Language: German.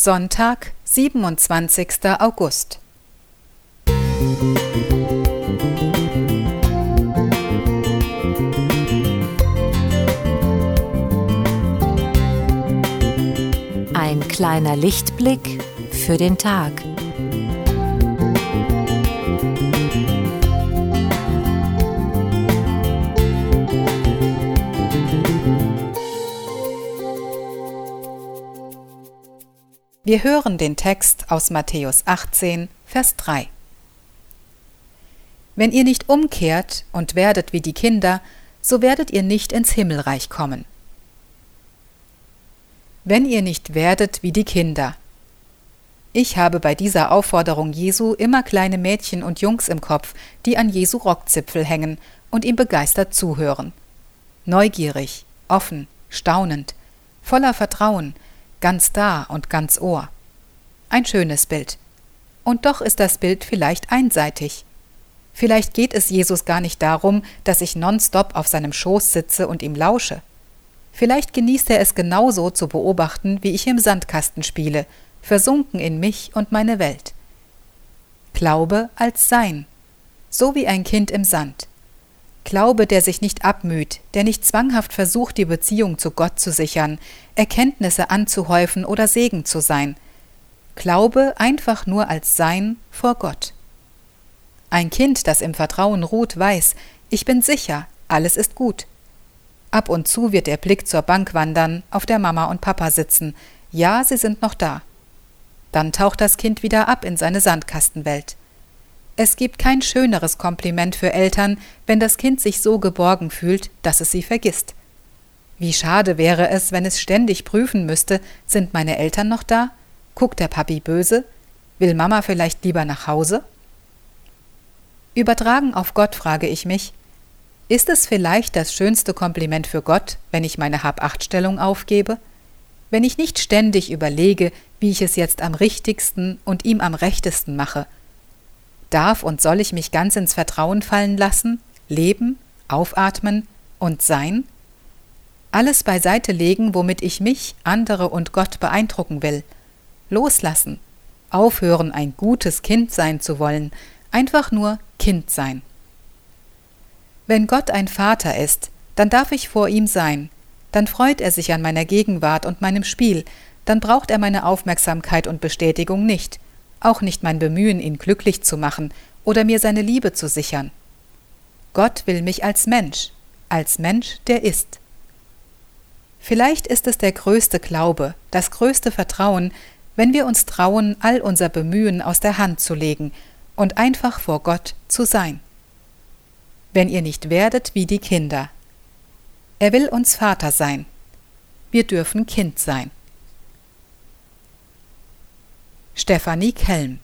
Sonntag, 27. August. Ein kleiner Lichtblick für den Tag. Wir hören den Text aus Matthäus 18, Vers 3. Wenn ihr nicht umkehrt und werdet wie die Kinder, so werdet ihr nicht ins Himmelreich kommen. Wenn ihr nicht werdet wie die Kinder. Ich habe bei dieser Aufforderung Jesu immer kleine Mädchen und Jungs im Kopf, die an Jesu Rockzipfel hängen und ihm begeistert zuhören. Neugierig, offen, staunend, voller Vertrauen, ganz da und ganz Ohr. Ein schönes Bild. Und doch ist das Bild vielleicht einseitig. Vielleicht geht es Jesus gar nicht darum, dass ich nonstop auf seinem Schoß sitze und ihm lausche. Vielleicht genießt er es genauso zu beobachten, wie ich im Sandkasten spiele, versunken in mich und meine Welt. Glaube als Sein, so wie ein Kind im Sand. Glaube, der sich nicht abmüht, der nicht zwanghaft versucht, die Beziehung zu Gott zu sichern, Erkenntnisse anzuhäufen oder Segen zu sein. Glaube einfach nur als Sein vor Gott. Ein Kind, das im Vertrauen ruht, weiß, ich bin sicher, alles ist gut. Ab und zu wird der Blick zur Bank wandern, auf der Mama und Papa sitzen. Ja, sie sind noch da. Dann taucht das Kind wieder ab in seine Sandkastenwelt. Es gibt kein schöneres Kompliment für Eltern, wenn das Kind sich so geborgen fühlt, dass es sie vergisst. Wie schade wäre es, wenn es ständig prüfen müsste, sind meine Eltern noch da? Guckt der Papi böse? Will Mama vielleicht lieber nach Hause? Übertragen auf Gott frage ich mich, ist es vielleicht das schönste Kompliment für Gott, wenn ich meine Hab-Acht-Stellung aufgebe? Wenn ich nicht ständig überlege, wie ich es jetzt am richtigsten und ihm am rechtesten mache – Darf und soll ich mich ganz ins Vertrauen fallen lassen, leben, aufatmen und sein? Alles beiseite legen, womit ich mich, andere und Gott beeindrucken will. Loslassen. Aufhören, ein gutes Kind sein zu wollen, einfach nur Kind sein. Wenn Gott ein Vater ist, dann darf ich vor ihm sein, dann freut er sich an meiner Gegenwart und meinem Spiel, dann braucht er meine Aufmerksamkeit und Bestätigung nicht, auch nicht mein Bemühen, ihn glücklich zu machen oder mir seine Liebe zu sichern. Gott will mich als Mensch, als Mensch, der ist. Vielleicht ist es der größte Glaube, das größte Vertrauen, wenn wir uns trauen, all unser Bemühen aus der Hand zu legen und einfach vor Gott zu sein. Wenn ihr nicht werdet wie die Kinder. Er will uns Vater sein. Wir dürfen Kind sein. Stefanie Kelm